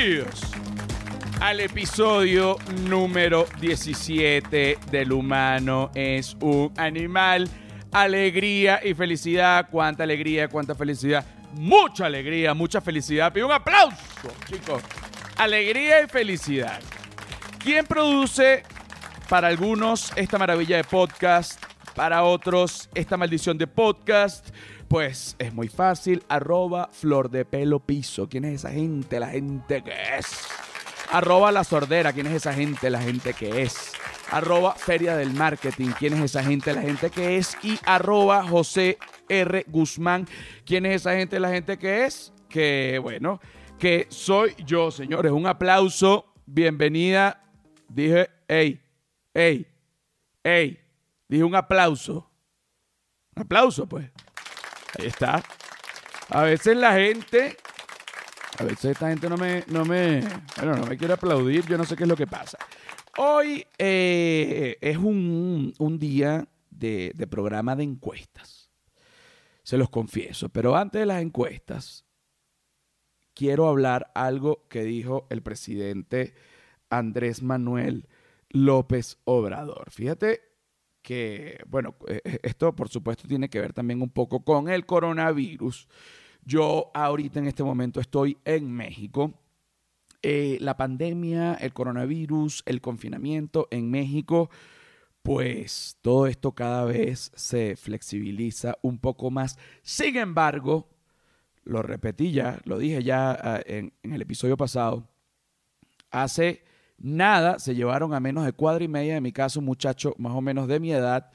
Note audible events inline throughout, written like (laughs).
bienvenidos al episodio número 17 del humano es un animal. Alegría y felicidad, cuánta alegría, cuánta felicidad, mucha alegría, mucha felicidad. Pido un aplauso, chicos. Alegría y felicidad. ¿Quién produce para algunos esta maravilla de podcast? Para otros esta maldición de podcast. Pues es muy fácil. Arroba flor de pelo piso. ¿Quién es esa gente? La gente que es. Arroba la sordera. ¿Quién es esa gente? La gente que es. Arroba feria del marketing. ¿Quién es esa gente? La gente que es. Y arroba José R. Guzmán. ¿Quién es esa gente? La gente que es. Que bueno, que soy yo, señores. Un aplauso. Bienvenida. Dije, hey, hey, hey. Dije un aplauso. Un aplauso, pues. Ahí está. A veces la gente, a veces esta gente no me, no me, bueno, no me quiere aplaudir, yo no sé qué es lo que pasa. Hoy eh, es un, un día de, de programa de encuestas, se los confieso, pero antes de las encuestas, quiero hablar algo que dijo el presidente Andrés Manuel López Obrador. Fíjate que, bueno, eh, esto por supuesto tiene que ver también un poco con el coronavirus. Yo ahorita en este momento estoy en México. Eh, la pandemia, el coronavirus, el confinamiento en México, pues todo esto cada vez se flexibiliza un poco más. Sin embargo, lo repetí ya, lo dije ya ah, en el episodio pasado, hace nada se llevaron a menos de cuadra y media, en mi caso un muchacho más o menos de mi edad,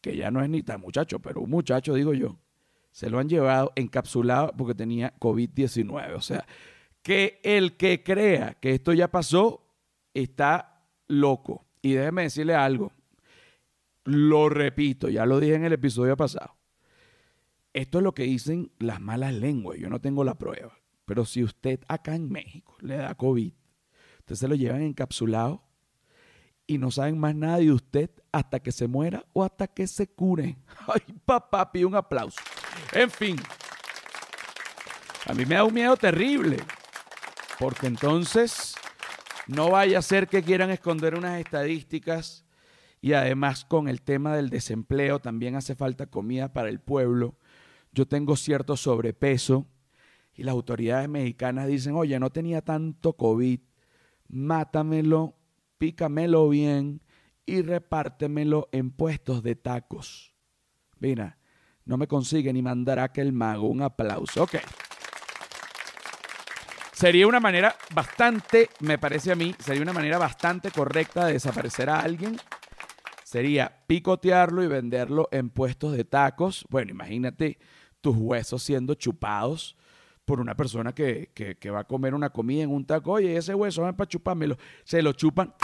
que ya no es ni tan muchacho, pero un muchacho digo yo, se lo han llevado encapsulado porque tenía COVID-19. O sea, que el que crea que esto ya pasó está loco. Y déjeme decirle algo, lo repito, ya lo dije en el episodio pasado. Esto es lo que dicen las malas lenguas, yo no tengo la prueba. Pero si usted acá en México le da COVID, usted se lo llevan encapsulado y no saben más nada de usted hasta que se muera o hasta que se cure. (laughs) Ay, papá, pide un aplauso. En fin, a mí me da un miedo terrible, porque entonces no vaya a ser que quieran esconder unas estadísticas y además con el tema del desempleo también hace falta comida para el pueblo. Yo tengo cierto sobrepeso y las autoridades mexicanas dicen, oye, no tenía tanto COVID, mátamelo, pícamelo bien y repártemelo en puestos de tacos. Mira, no me consigue ni mandar a aquel mago. Un aplauso. Ok. Sería una manera bastante, me parece a mí, sería una manera bastante correcta de desaparecer a alguien. Sería picotearlo y venderlo en puestos de tacos. Bueno, imagínate tus huesos siendo chupados por una persona que, que, va a comer una comida en un taco. Oye, ese hueso, ven para chupármelo. Se lo chupan.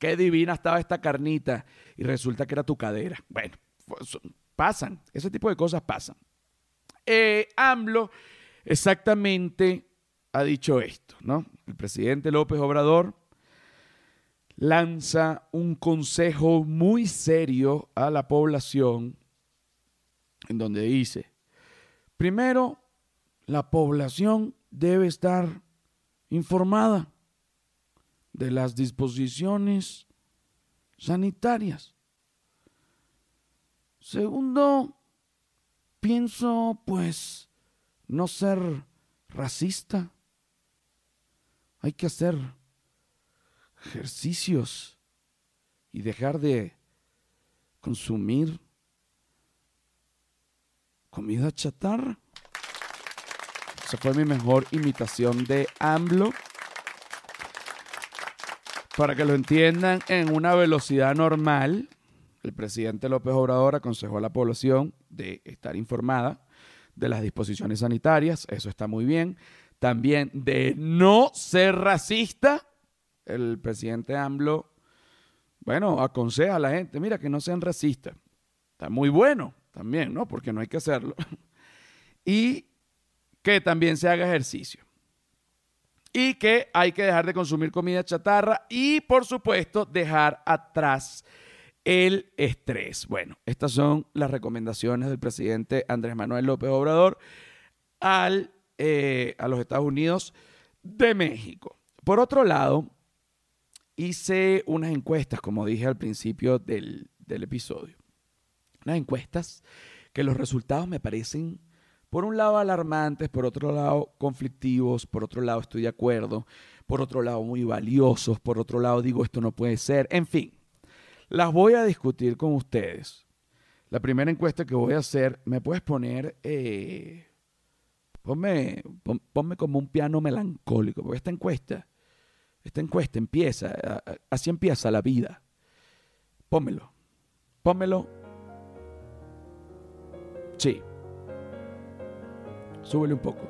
Qué divina estaba esta carnita. Y resulta que era tu cadera. Bueno, pasan. Ese tipo de cosas pasan. Eh, AMLO exactamente ha dicho esto, ¿no? El presidente López Obrador lanza un consejo muy serio a la población en donde dice, primero, la población debe estar informada de las disposiciones sanitarias. Segundo, pienso pues no ser racista. Hay que hacer ejercicios y dejar de consumir comida chatarra. Esa fue mi mejor imitación de AMLO. Para que lo entiendan en una velocidad normal, el presidente López Obrador aconsejó a la población de estar informada de las disposiciones sanitarias, eso está muy bien. También de no ser racista, el presidente AMLO, bueno, aconseja a la gente, mira, que no sean racistas. Está muy bueno también, ¿no? Porque no hay que hacerlo. (laughs) Y que también se haga ejercicio. Y que hay que dejar de consumir comida chatarra y, por supuesto, dejar atrás el estrés. Bueno, estas son las recomendaciones del presidente Andrés Manuel López Obrador al eh, a los Estados Unidos de México. Por otro lado, hice unas encuestas, como dije al principio del, del episodio. Unas encuestas que los resultados me parecen, por un lado, alarmantes, por otro lado, conflictivos, por otro lado, estoy de acuerdo, por otro lado, muy valiosos, por otro lado, digo, esto no puede ser, en fin, las voy a discutir con ustedes. La primera encuesta que voy a hacer, ¿me puedes poner, eh, ponme, como un piano melancólico, porque esta encuesta, esta encuesta empieza, así empieza la vida. Pónmelo, pónmelo. Sí. Súbele un poco.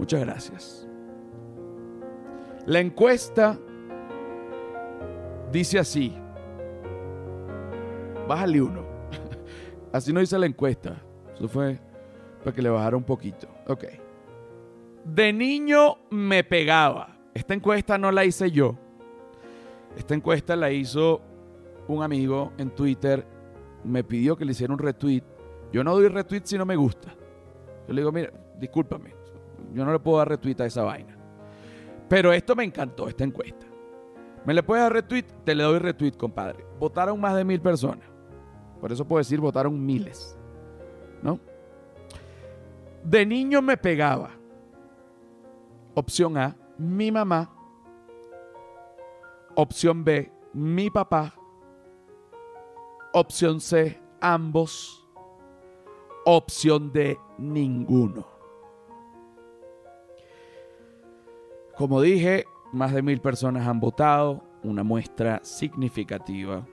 Muchas gracias. La encuesta dice así. Bájale uno. (laughs) Así no dice la encuesta. Eso fue para que le bajara un poquito. Ok. De niño me pegaba. Esta encuesta no la hice yo. Esta encuesta la hizo un amigo en Twitter. Me pidió que le hiciera un retweet. Yo no doy retweet si no me gusta. Yo le digo, mira, discúlpame. Yo no le puedo dar retweet a esa vaina. Pero esto me encantó, esta encuesta. ¿Me le puedes dar retweet? Te le doy retweet, compadre. Votaron más de mil personas. Por eso puedo decir, votaron miles. ¿No? De niño me pegaba. Opción A, mi mamá. Opción B, mi papá. Opción C, ambos. Opción D, ninguno. Como dije, más de mil personas han votado, una muestra significativa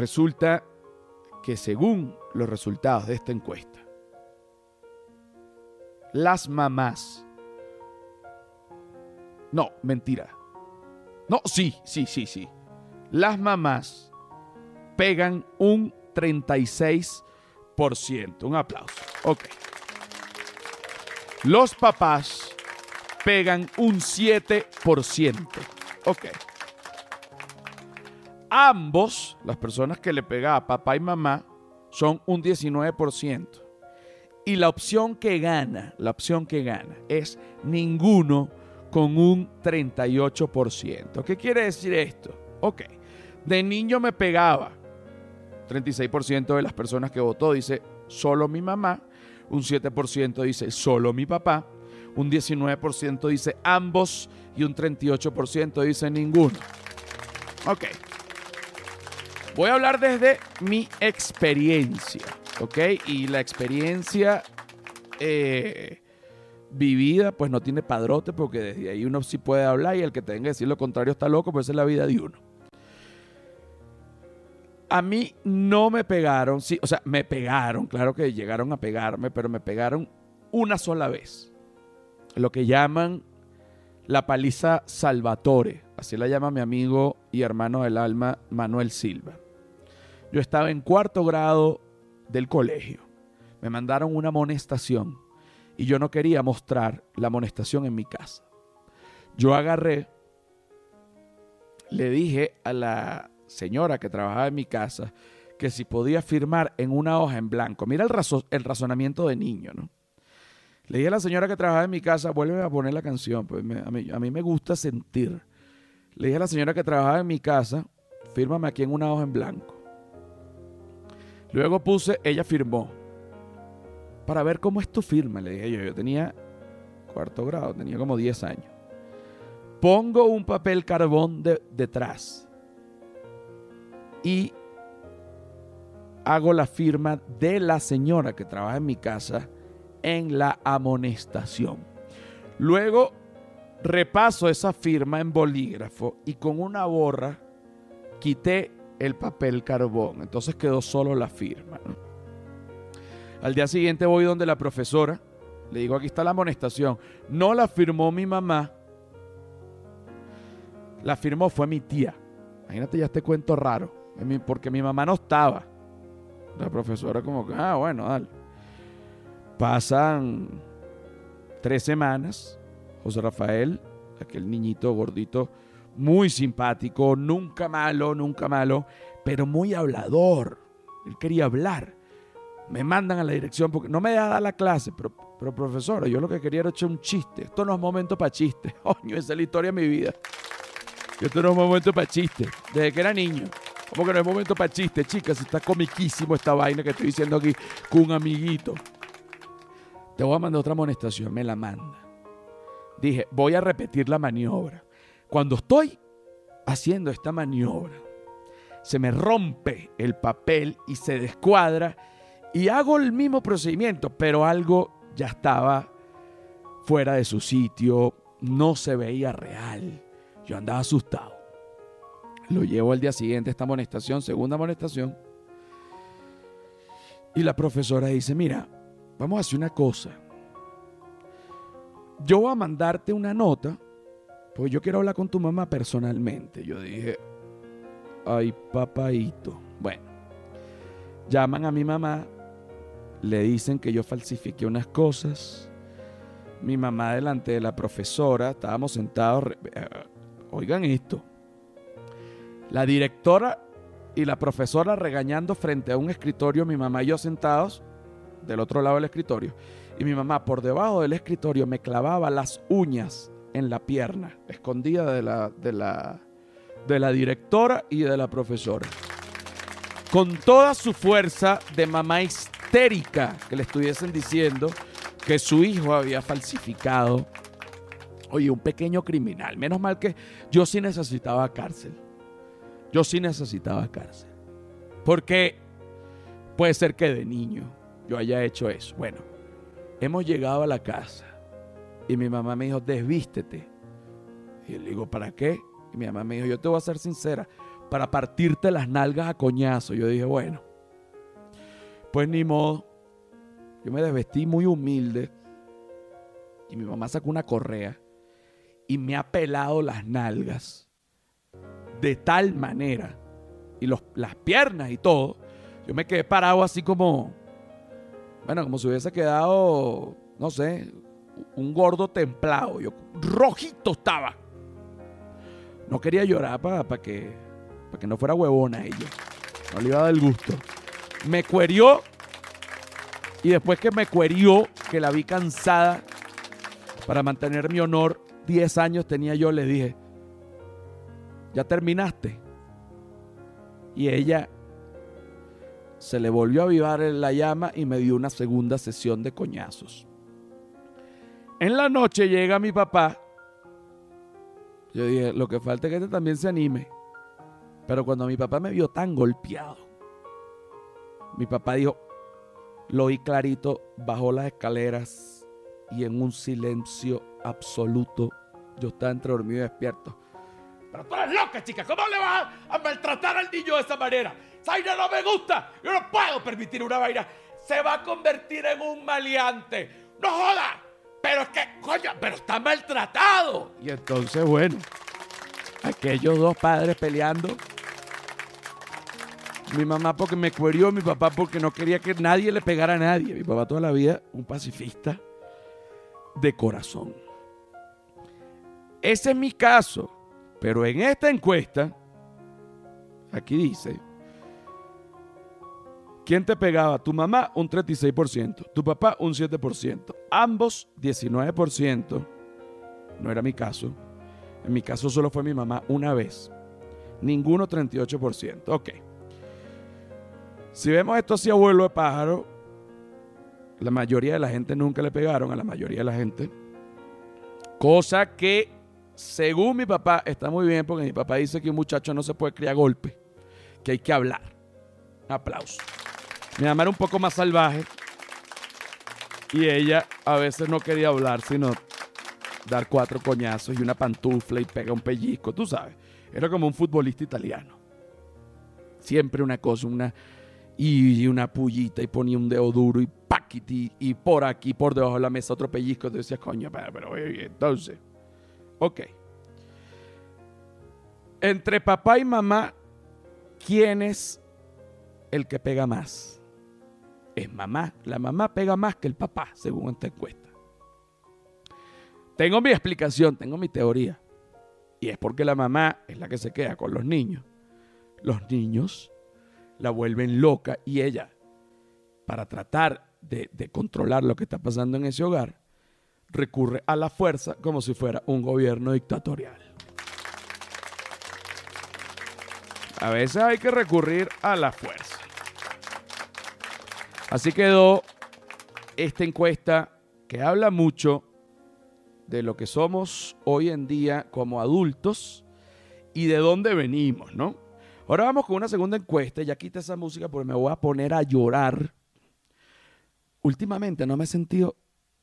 Resulta que según los resultados de esta encuesta, las mamás... No, mentira. No, sí, sí, sí, sí. Las mamás pegan un 36%. Un aplauso. Ok. Los papás pegan un 7%. Ok ambos, las personas que le pegaba papá y mamá, son un 19%. Y la opción que gana, la opción que gana es ninguno con un 38%. ¿Qué quiere decir esto? Ok, de niño me pegaba. 36% de las personas que votó dice solo mi mamá, un 7% dice solo mi papá, un 19% dice ambos y un 38% dice ninguno. Ok. Voy a hablar desde mi experiencia, ¿ok? Y la experiencia eh, vivida, pues no tiene padrote, porque desde ahí uno sí puede hablar y el que tenga que decir lo contrario está loco, pues es la vida de uno. A mí no me pegaron, sí, o sea, me pegaron, claro que llegaron a pegarme, pero me pegaron una sola vez. Lo que llaman la paliza Salvatore, así la llama mi amigo y hermano del alma Manuel Silva. Yo estaba en cuarto grado del colegio. Me mandaron una amonestación y yo no quería mostrar la amonestación en mi casa. Yo agarré, le dije a la señora que trabajaba en mi casa que si podía firmar en una hoja en blanco. Mira el, razonamiento de niño, ¿no? Le dije a la señora que trabajaba en mi casa, vuelve a poner la canción, pues a, mí, me gusta sentir. Le dije a la señora que trabajaba en mi casa, fírmame aquí en una hoja en blanco. Luego puse, ella firmó. Para ver cómo es tu firma, le dije yo. Yo tenía cuarto grado, tenía como 10 años. Pongo un papel carbón detrás y hago la firma de la señora que trabaja en mi casa en la amonestación. Luego repaso esa firma en bolígrafo y con una borra quité el papel carbón. Entonces quedó solo la firma. Al día siguiente voy donde la profesora. Le digo, aquí está la amonestación. No la firmó mi mamá. La firmó fue mi tía. Imagínate ya este cuento raro. Porque mi mamá no estaba. La profesora como que, ah, bueno, dale. Pasan tres semanas. José Rafael, aquel niñito gordito, muy simpático, nunca malo, nunca malo, pero muy hablador. Él quería hablar. Me mandan a la dirección porque no me deja dar la clase, pero, profesora, yo lo que quería era echar un chiste. Esto no es momento para chistes. (laughs) Coño, esa es la historia de mi vida. Esto no es momento para chistes. Desde que era niño. Como que no es momento para chistes, chicas. Está comiquísimo esta vaina que estoy diciendo aquí con un amiguito. Te voy a mandar otra amonestación. Me la manda. Dije, voy a repetir la maniobra. Cuando estoy haciendo esta maniobra, se me rompe el papel y se descuadra y hago el mismo procedimiento, pero algo ya estaba fuera de su sitio, no se veía real. Yo andaba asustado. Lo llevo al día siguiente, esta amonestación, segunda amonestación. Y la profesora dice, mira, vamos a hacer una cosa. Yo voy a mandarte una nota, porque yo quiero hablar con tu mamá personalmente. Yo dije, ay, papaito. Bueno, llaman a mi mamá, le dicen que yo falsifiqué unas cosas. Mi mamá delante de la profesora, estábamos sentados, eh, oigan esto, la directora y la profesora regañando frente a un escritorio, mi mamá y yo sentados del otro lado del escritorio, y mi mamá por debajo del escritorio me clavaba las uñas en la pierna, escondida de la, de la, de la directora y de la profesora. Con toda su fuerza de mamá histérica que le estuviesen diciendo que su hijo había falsificado. Oye, un pequeño criminal. Menos mal que yo sí necesitaba cárcel. Yo sí necesitaba cárcel. Porque puede ser que de niño yo haya hecho eso. Bueno, hemos llegado a la casa y mi mamá me dijo, desvístete. Y le digo, ¿para qué? Y mi mamá me dijo, yo te voy a ser sincera, para partirte las nalgas a coñazo. Yo dije, bueno, pues ni modo. Yo me desvestí muy humilde y mi mamá sacó una correa y me ha pelado las nalgas de tal manera y los, las piernas y todo. Yo me quedé parado así como, bueno, como si hubiese quedado, no sé, un gordo templado. Yo rojito estaba. No quería llorar para que, que no fuera huevona ella. No le iba a dar el gusto. Me cuerió y después que me cuerió, que la vi cansada para mantener mi honor, 10 años tenía yo, le dije, ¿ya terminaste? Y ella se le volvió a avivar la llama y me dio una segunda sesión de coñazos. En la noche llega mi papá. Yo dije, lo que falta es que este también se anime. Pero cuando mi papá me vio tan golpeado, mi papá dijo, lo oí clarito, bajó las escaleras y en un silencio absoluto, yo estaba entre dormido y despierto. Pero tú eres loca, chica. ¿Cómo le vas a maltratar al niño de esa manera? Zaira no me gusta. Yo no puedo permitir una vaina. Se va a convertir en un maleante. ¡No joda! Pero es que, coño, pero está maltratado. Y entonces, bueno, aquellos dos padres peleando. Mi mamá porque me cuerió, mi papá porque no quería que nadie le pegara a nadie. Mi papá toda la vida un pacifista de corazón. Ese es mi caso. Pero en esta encuesta, aquí dice, ¿quién te pegaba? Tu mamá un 36%, tu papá un 7%, ambos 19%. No era mi caso. En mi caso solo fue mi mamá una vez. Ninguno 38%. Ok. Si vemos esto así abuelo de pájaro, la mayoría de la gente nunca le pegaron a la mayoría de la gente. Cosa que según mi papá, está muy bien porque mi papá dice que un muchacho no se puede criar golpe, que hay que hablar. aplauso. Mi mamá era un poco más salvaje y ella a veces no quería hablar, sino dar cuatro coñazos y una pantufla y pega un pellizco, tú sabes. Era como un futbolista italiano. Siempre una cosa, una y una pullita y ponía un dedo duro y paquiti y por aquí, por debajo de la mesa otro pellizco. Tú decías, coño, pero entonces Ok. Entre papá y mamá, ¿quién es el que pega más? Es mamá. La mamá pega más que el papá, según esta encuesta. Tengo mi explicación, tengo mi teoría. Y es porque la mamá es la que se queda con los niños. Los niños la vuelven loca y ella para tratar de, de controlar lo que está pasando en ese hogar, recurre a la fuerza como si fuera un gobierno dictatorial. A veces hay que recurrir a la fuerza. Así quedó esta encuesta que habla mucho de lo que somos hoy en día como adultos y de dónde venimos, ¿no? Ahora vamos con una segunda encuesta. Ya quita esa música porque me voy a poner a llorar. Últimamente no me he sentido,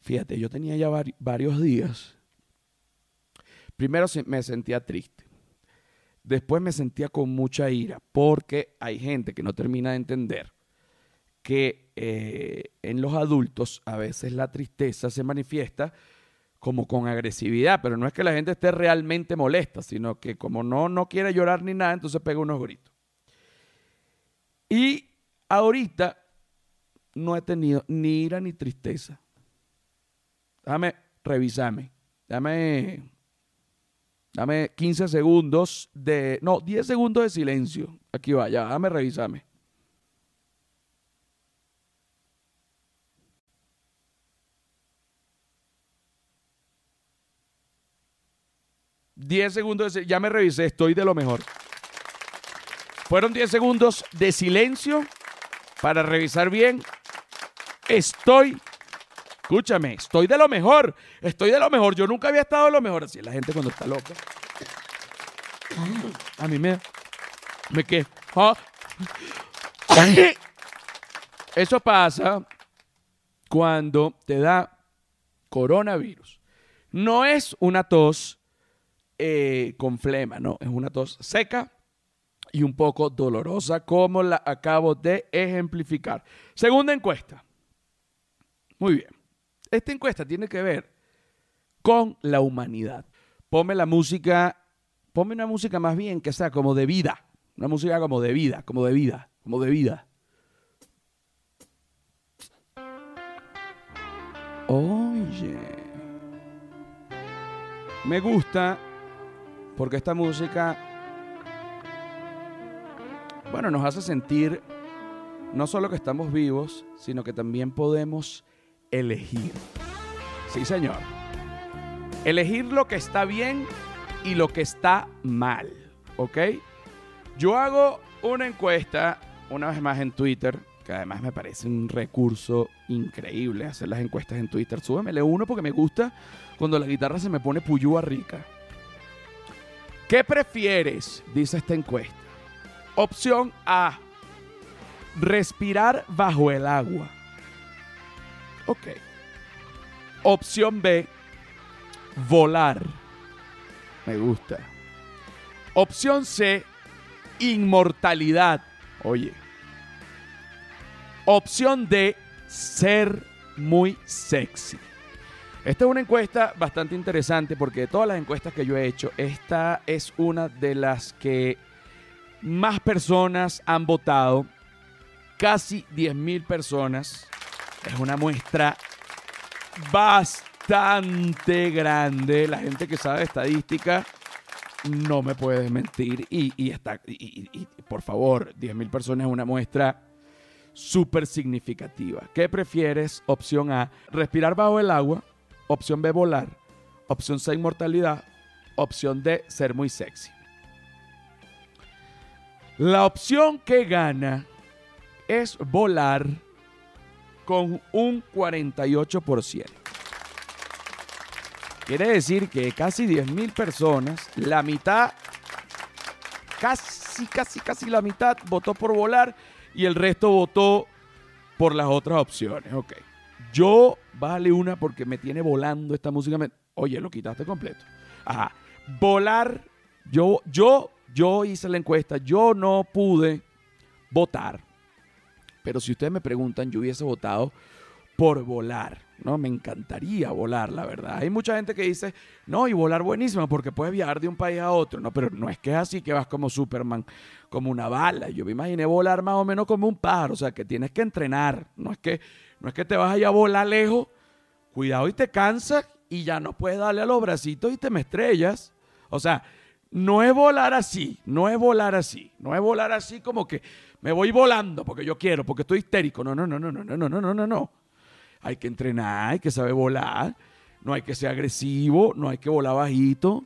fíjate, yo tenía ya varios días. Primero me sentía triste. Después me sentía con mucha ira porque hay gente que no termina de entender que eh, en los adultos a veces la tristeza se manifiesta como con agresividad, pero no es que la gente esté realmente molesta, sino que como no, no quiere llorar ni nada, entonces pega unos gritos. Y ahorita no he tenido ni ira ni tristeza. Déjame revisarme. Dame, dame 15 segundos de... No, 10 segundos de silencio. Aquí va, ya, déjame revisarme. 10 segundos, de, ya me revisé, estoy de lo mejor. Fueron 10 segundos de silencio para revisar bien. Estoy, escúchame, estoy de lo mejor, estoy de lo mejor. Yo nunca había estado de lo mejor. Así es la gente cuando está loca. A mí me, me qué. ¿Ah? (laughs) Eso pasa cuando te da coronavirus. No es una tos eh, con flema, ¿no? Es una tos seca y un poco dolorosa, como la acabo de ejemplificar. Segunda encuesta. Muy bien. Esta encuesta tiene que ver con la humanidad. Ponme la música, ponme una música más bien que sea como de vida. Una música como de vida, como de vida, como de vida. Oye. Me gusta porque esta música, bueno, nos hace sentir no solo que estamos vivos, sino que también podemos elegir. Sí, señor. Elegir lo que está bien y lo que está mal. ¿Ok? Yo hago una encuesta, una vez más en Twitter, que además me parece un recurso increíble hacer las encuestas en Twitter. Súbemele uno porque me gusta cuando la guitarra se me pone puyúa rica. ¿Qué prefieres? Dice esta encuesta. Opción A. Respirar bajo el agua. Ok. Opción B. Volar. Me gusta. Opción C. Inmortalidad. Oye. Opción D. Ser muy sexy. Esta es una encuesta bastante interesante porque de todas las encuestas que yo he hecho, esta es una de las que más personas han votado. Casi 10.000 personas. Es una muestra bastante grande. La gente que sabe estadística no me puede mentir. Y, está, por favor, 10.000 personas es una muestra súper significativa. ¿Qué prefieres? Opción A, respirar bajo el agua Opción B, volar. Opción C, inmortalidad. Opción D, ser muy sexy. La opción que gana es volar con un 48%. Quiere decir que casi 10.000 personas, la mitad, casi, casi, casi la mitad votó por volar y el resto votó por las otras opciones. Ok. Yo, vale una porque me tiene volando esta música. Oye, lo quitaste completo. Ajá. Volar. Yo, yo, yo hice la encuesta. Yo no pude votar. Pero si ustedes me preguntan, yo hubiese votado por volar. ¿no? Me encantaría volar, la verdad. Hay mucha gente que dice, no, y volar buenísimo porque puedes viajar de un país a otro. No, pero no es que es así que vas como Superman, como una bala. Yo me imaginé volar más o menos como un pájaro, o sea, que tienes que entrenar. No es que no es que te vas allá a volar lejos, cuidado y te cansas y ya no puedes darle a los bracitos y te me estrellas. O sea, no es volar así, no es volar así, no es volar así como que me voy volando porque yo quiero, porque estoy histérico. No, no, no, no, no, no, no, no, no, no. Hay que entrenar, hay que saber volar, no hay que ser agresivo, no hay que volar bajito.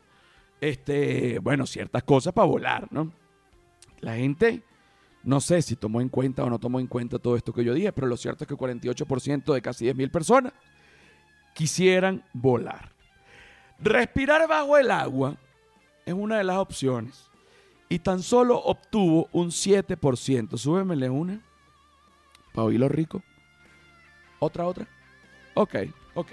Este, bueno, ciertas cosas para volar, ¿no? La gente, no sé si tomó en cuenta o no tomó en cuenta todo esto que yo dije, pero lo cierto es que 48% de casi 10.000 personas quisieran volar. Respirar bajo el agua es una de las opciones y tan solo obtuvo un 7%. Súbemele una para oírlo rico. Otra, otra. Ok, ok.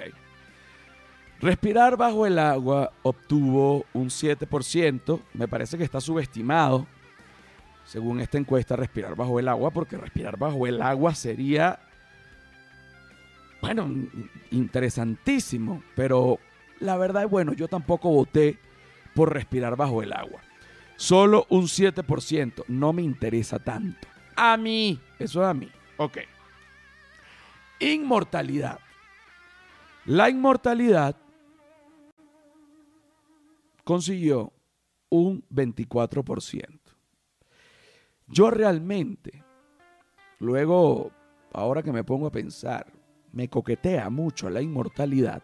Respirar bajo el agua obtuvo un 7%. Me parece que está subestimado, según esta encuesta, respirar bajo el agua, porque respirar bajo el agua sería, bueno, interesantísimo. Pero la verdad es, bueno, yo tampoco voté por respirar bajo el agua. Solo un 7%. No me interesa tanto. A mí. Eso es a mí. Ok. Inmortalidad. La inmortalidad consiguió un 24%. Yo realmente, luego, ahora que me pongo a pensar, me coquetea mucho la inmortalidad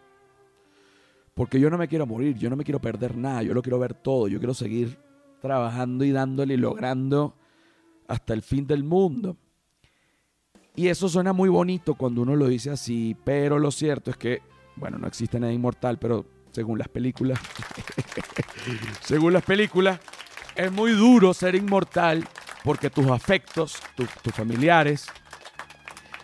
porque yo no me quiero morir, yo no me quiero perder nada, yo lo quiero ver todo, yo quiero seguir trabajando y dándole y logrando hasta el fin del mundo. Y eso suena muy bonito cuando uno lo dice así, pero lo cierto es que, bueno, no existe nada inmortal, pero según las películas, (laughs) según las películas, es muy duro ser inmortal porque tus afectos, tus familiares,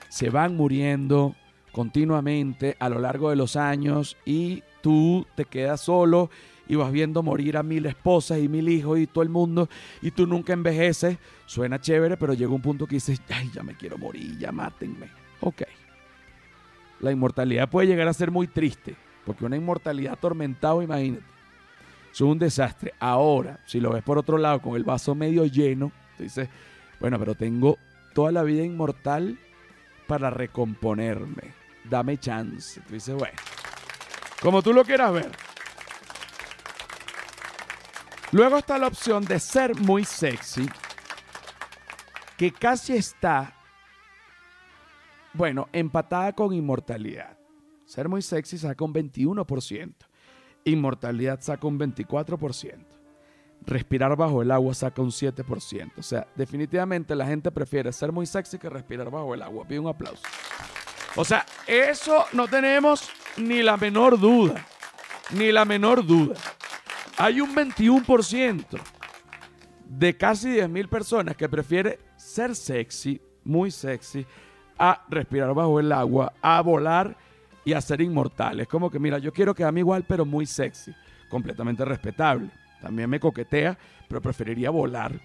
se van muriendo continuamente a lo largo de los años y tú te quedas solo y vas viendo morir a mil esposas y mil hijos y todo el mundo y tú nunca envejeces. Suena chévere, pero llega un punto que dices, ay, ya me quiero morir, ya mátenme. Ok. La inmortalidad puede llegar a ser muy triste, porque una inmortalidad atormentada, imagínate, es un desastre. Ahora, si lo ves por otro lado, con el vaso medio lleno, tú dices, bueno, pero tengo toda la vida inmortal para recomponerme. Dame chance. Tú dices, bueno. Como tú lo quieras ver. Luego está la opción de ser muy sexy, que casi está, bueno, empatada con inmortalidad. Ser muy sexy saca un 21%. Inmortalidad saca un 24%. Respirar bajo el agua saca un 7%. O sea, definitivamente la gente prefiere ser muy sexy que respirar bajo el agua. Pido un aplauso. O sea, eso no tenemos ni la menor duda. Ni la menor duda. Hay un 21% de casi 10.000 personas que prefiere ser sexy, muy sexy, a respirar bajo el agua, a volar y a ser inmortal. Es como que, mira, yo quiero quedarme igual, pero muy sexy. Completamente respetable. También me coquetea, pero preferiría volar.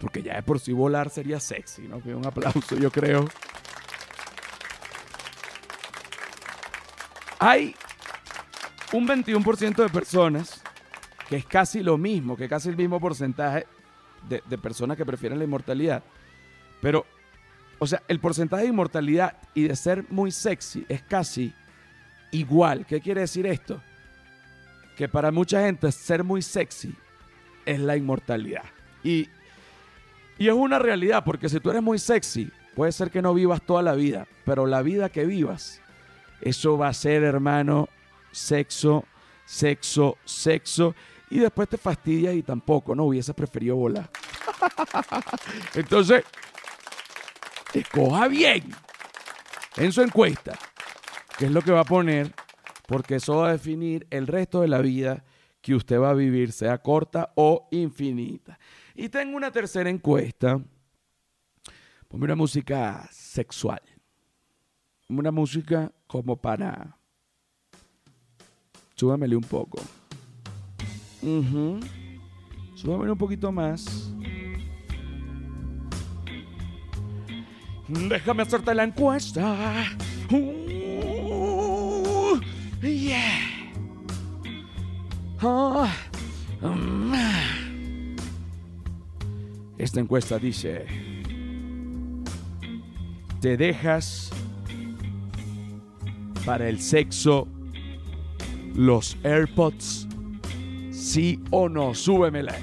Porque ya de por sí volar sería sexy, ¿no? Un aplauso, yo creo. Hay un 21% de personas, que es casi lo mismo, que casi el mismo porcentaje de, de, personas que prefieren la inmortalidad. Pero, o sea, el porcentaje de inmortalidad y de ser muy sexy es casi igual. ¿Qué quiere decir esto? Que para mucha gente ser muy sexy es la inmortalidad. Y, y es una realidad, porque si tú eres muy sexy, puede ser que no vivas toda la vida, pero la vida que vivas eso va a ser, hermano, sexo, sexo, sexo. Y después te fastidias y tampoco, no hubiese preferido volar. (laughs) Entonces, escoja bien en su encuesta qué es lo que va a poner, porque eso va a definir el resto de la vida que usted va a vivir, sea corta o infinita. Y tengo una tercera encuesta. Ponme una música sexual una música como para... Súbamele un poco. Uh Súbamele un poquito más. Déjame hacerte la encuesta. Uh, yeah. Ah, um. Esta encuesta dice, ¿te dejas para el sexo los AirPods ¿Sí o no? Súbemela.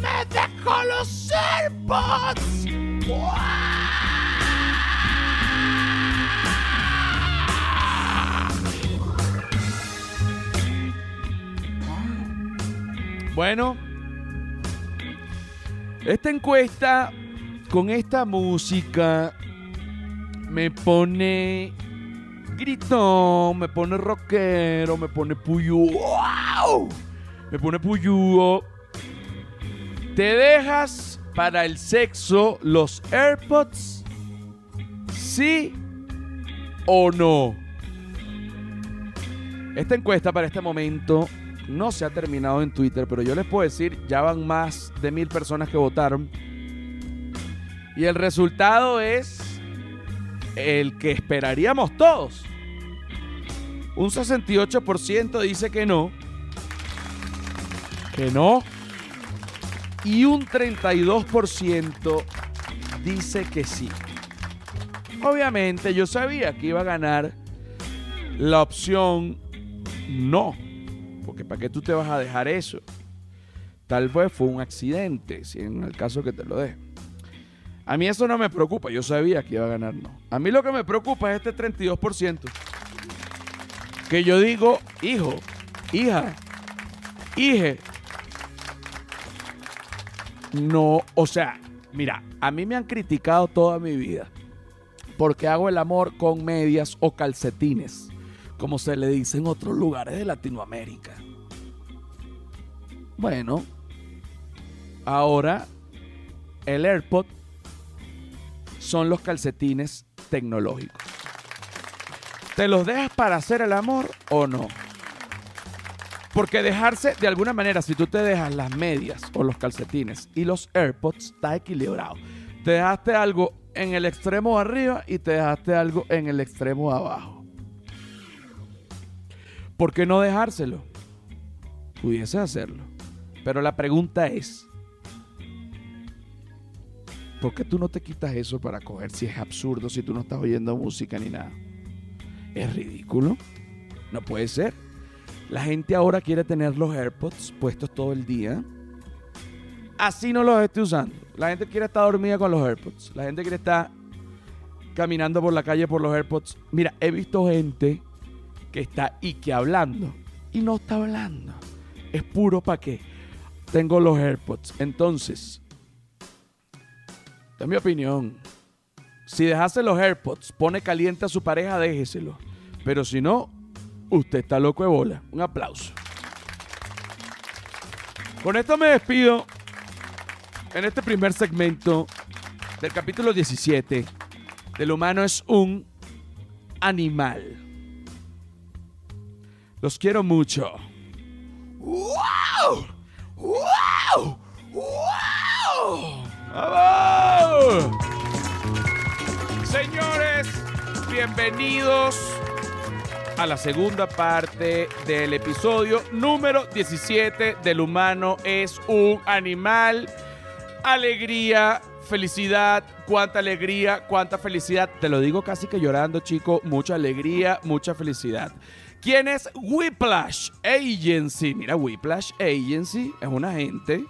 ¡Me dejó los AirPods! Bueno, esta encuesta con esta música me pone gritón, me pone rockero, me pone puyuo. Me pone puyuo. ¿Te dejas para el sexo los AirPods? ¿Sí o no? Esta encuesta para este momento no se ha terminado en Twitter, pero yo les puedo decir, ya van más de mil personas que votaron. Y el resultado es el que esperaríamos todos. Un 68% dice que no. Que no. Y un 32% dice que sí. Obviamente yo sabía que iba a ganar la opción no. Porque ¿para qué tú te vas a dejar eso? Tal vez fue un accidente, si en el caso que te lo deje. A mí eso no me preocupa, yo sabía que iba a ganar no. A mí lo que me preocupa es este 32%. Que yo digo, hijo, hija, hije. No, o sea, mira, a mí me han criticado toda mi vida porque hago el amor con medias o calcetines como se le dice en otros lugares de Latinoamérica. Bueno, ahora el AirPod son los calcetines tecnológicos. ¿Te los dejas para hacer el amor o no? Porque dejarse, de alguna manera, si tú te dejas las medias o los calcetines y los AirPods, está equilibrado. Te dejaste algo en el extremo arriba y te dejaste algo en el extremo abajo. ¿Por qué no dejárselo? Pudiese hacerlo. Pero la pregunta es, ¿por qué tú no te quitas eso para coger si es absurdo, si tú no estás oyendo música ni nada? Es ridículo. No puede ser. La gente ahora quiere tener los AirPods puestos todo el día. Así no los esté usando. La gente quiere estar dormida con los AirPods. La gente quiere estar caminando por la calle por los AirPods. Mira, he visto gente que está que hablando. Y no está hablando. Es puro para qué. Tengo los AirPods. Entonces, esta es mi opinión. Si dejase los AirPods, pone caliente a su pareja, déjeselo. Pero si no, usted está loco de bola. Un aplauso. Con esto me despido en este primer segmento del capítulo 17 del humano es un animal. Los quiero mucho. ¡Wow! ¡Wow! ¡Wow! ¡Vamos! Señores, bienvenidos a la segunda parte del episodio número 17 del humano es un animal. Alegría, felicidad, cuánta alegría, cuánta felicidad. Te lo digo casi que llorando, chico. Mucha alegría, mucha felicidad. ¿Quién es Whiplash Agency? Mira, Whiplash Agency es una gente,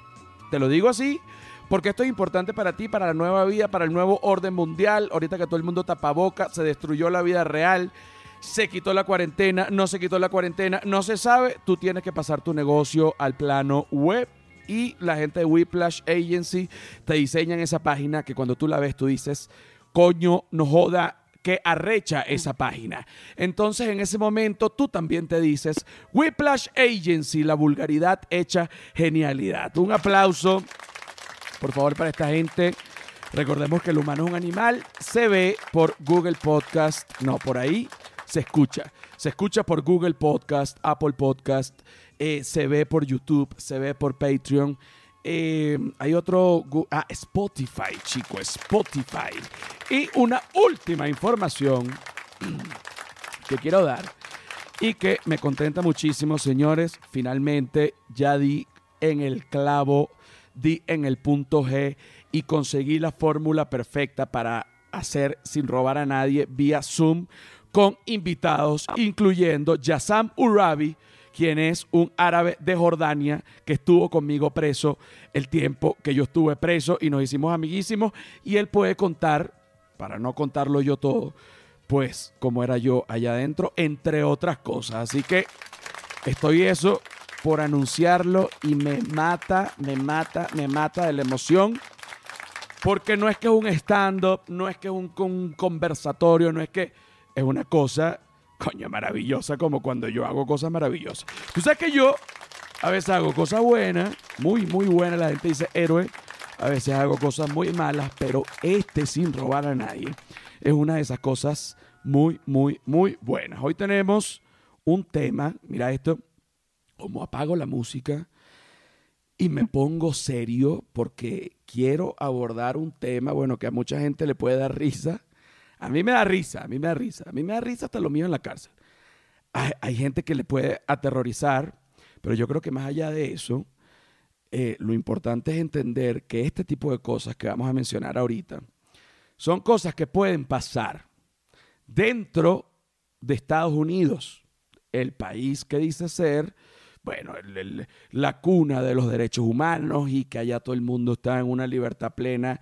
te lo digo así, porque esto es importante para ti, para la nueva vida, para el nuevo orden mundial. Ahorita que todo el mundo tapa boca, se destruyó la vida real, se quitó la cuarentena, no se quitó la cuarentena, no se sabe. Tú tienes que pasar tu negocio al plano web. Y la gente de Whiplash Agency te diseñan esa página que cuando tú la ves tú dices, coño, no joda, que arrecha esa página. Entonces en ese momento tú también te dices, Whiplash Agency, la vulgaridad hecha genialidad. Un aplauso, por favor, para esta gente. Recordemos que el humano es un animal, se ve por Google Podcast, no, por ahí se escucha. Se escucha por Google Podcast, Apple Podcast, eh, se ve por YouTube, se ve por Patreon. Eh, hay otro, ah, Spotify, chicos, Spotify. Y una última información (clears throat) que quiero dar y que me contenta muchísimo, señores. Finalmente ya di en el clavo, di en el punto G y conseguí la fórmula perfecta para hacer sin robar a nadie vía Zoom con invitados, incluyendo Yassam Urabi, quien es un árabe de Jordania que estuvo conmigo preso el tiempo que yo estuve preso y nos hicimos amiguísimos y él puede contar, para no contarlo yo todo, pues cómo era yo allá adentro, entre otras cosas. Así que estoy eso por anunciarlo y me mata, me mata, me mata de la emoción. Porque no es que es un stand-up, no es que es un, un conversatorio, no es que es una cosa coño, maravillosa como cuando yo hago cosas maravillosas. Tú sabes que yo a veces hago cosas buenas, muy, muy buenas, la gente dice héroe, a veces hago cosas muy malas, pero este sin robar a nadie es una de esas cosas muy, muy, muy buenas. Hoy tenemos un tema, mira esto, como apago la música y me pongo serio porque quiero abordar un tema, bueno, que a mucha gente le puede dar risa, a mí me da risa, a mí me da risa, a mí me da risa hasta lo mío en la cárcel. Hay, gente que le puede aterrorizar, pero yo creo que más allá de eso, eh, lo importante es entender que este tipo de cosas que vamos a mencionar ahorita son cosas que pueden pasar dentro de Estados Unidos, el país que dice ser, bueno, la cuna de los derechos humanos y que allá todo el mundo está en una libertad plena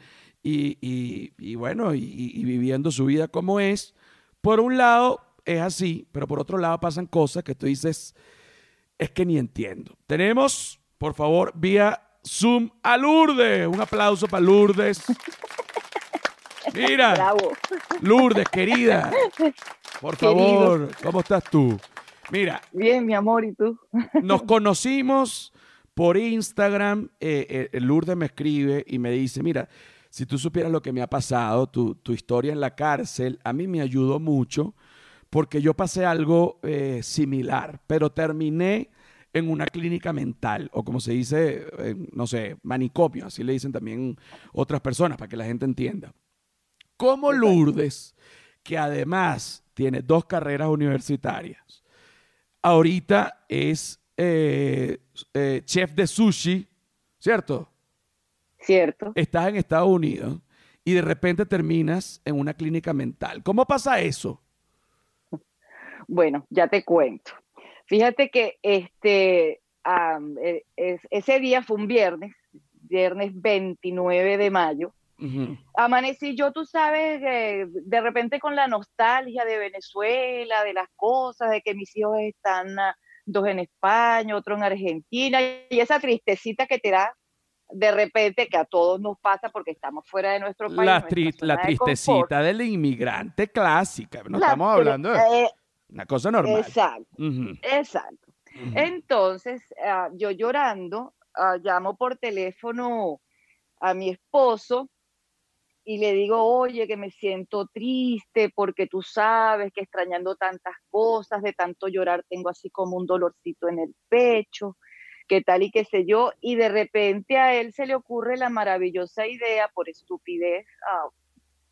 y, bueno, y, viviendo su vida como es. Por un lado es así, pero por otro lado pasan cosas que tú dices, es que ni entiendo. Tenemos, por favor, vía Zoom a Lourdes. Un aplauso para Lourdes. (laughs) Mira, Lourdes, querida. Por favor, ¿cómo estás tú? Mira. Bien, mi amor, ¿y tú? Nos conocimos por Instagram. Eh, eh, Lourdes me escribe y me dice, mira, si tú supieras lo que me ha pasado, tu, historia en la cárcel, a mí me ayudó mucho porque yo pasé algo eh, similar, pero terminé en una clínica mental, o como se dice, no sé, manicomio, así le dicen también otras personas, para que la gente entienda. Como Lourdes, que además tiene dos carreras universitarias, ahorita es eh, eh, chef de sushi, ¿cierto? Cierto. Estás en Estados Unidos y de repente terminas en una clínica mental. ¿Cómo pasa eso? Bueno, ya te cuento. Fíjate que este, e, ese día fue un viernes, viernes 29 de mayo. Amanecí yo, tú sabes, de repente con la nostalgia de Venezuela, de las cosas, de que mis hijos están ah, dos en España, otro en Argentina, y esa tristecita que te da de repente que a todos nos pasa porque estamos fuera de nuestro país. La, la tristecita del inmigrante clásica, no estamos hablando de eh, una cosa normal. Exacto, exacto. Entonces, ah, yo llorando, ah, llamo por teléfono a mi esposo y le digo, oye, que me siento triste porque tú sabes que extrañando tantas cosas, de tanto llorar, tengo así como un dolorcito en el pecho qué tal y qué sé yo, y de repente a él se le ocurre la maravillosa idea, por estupidez, ah,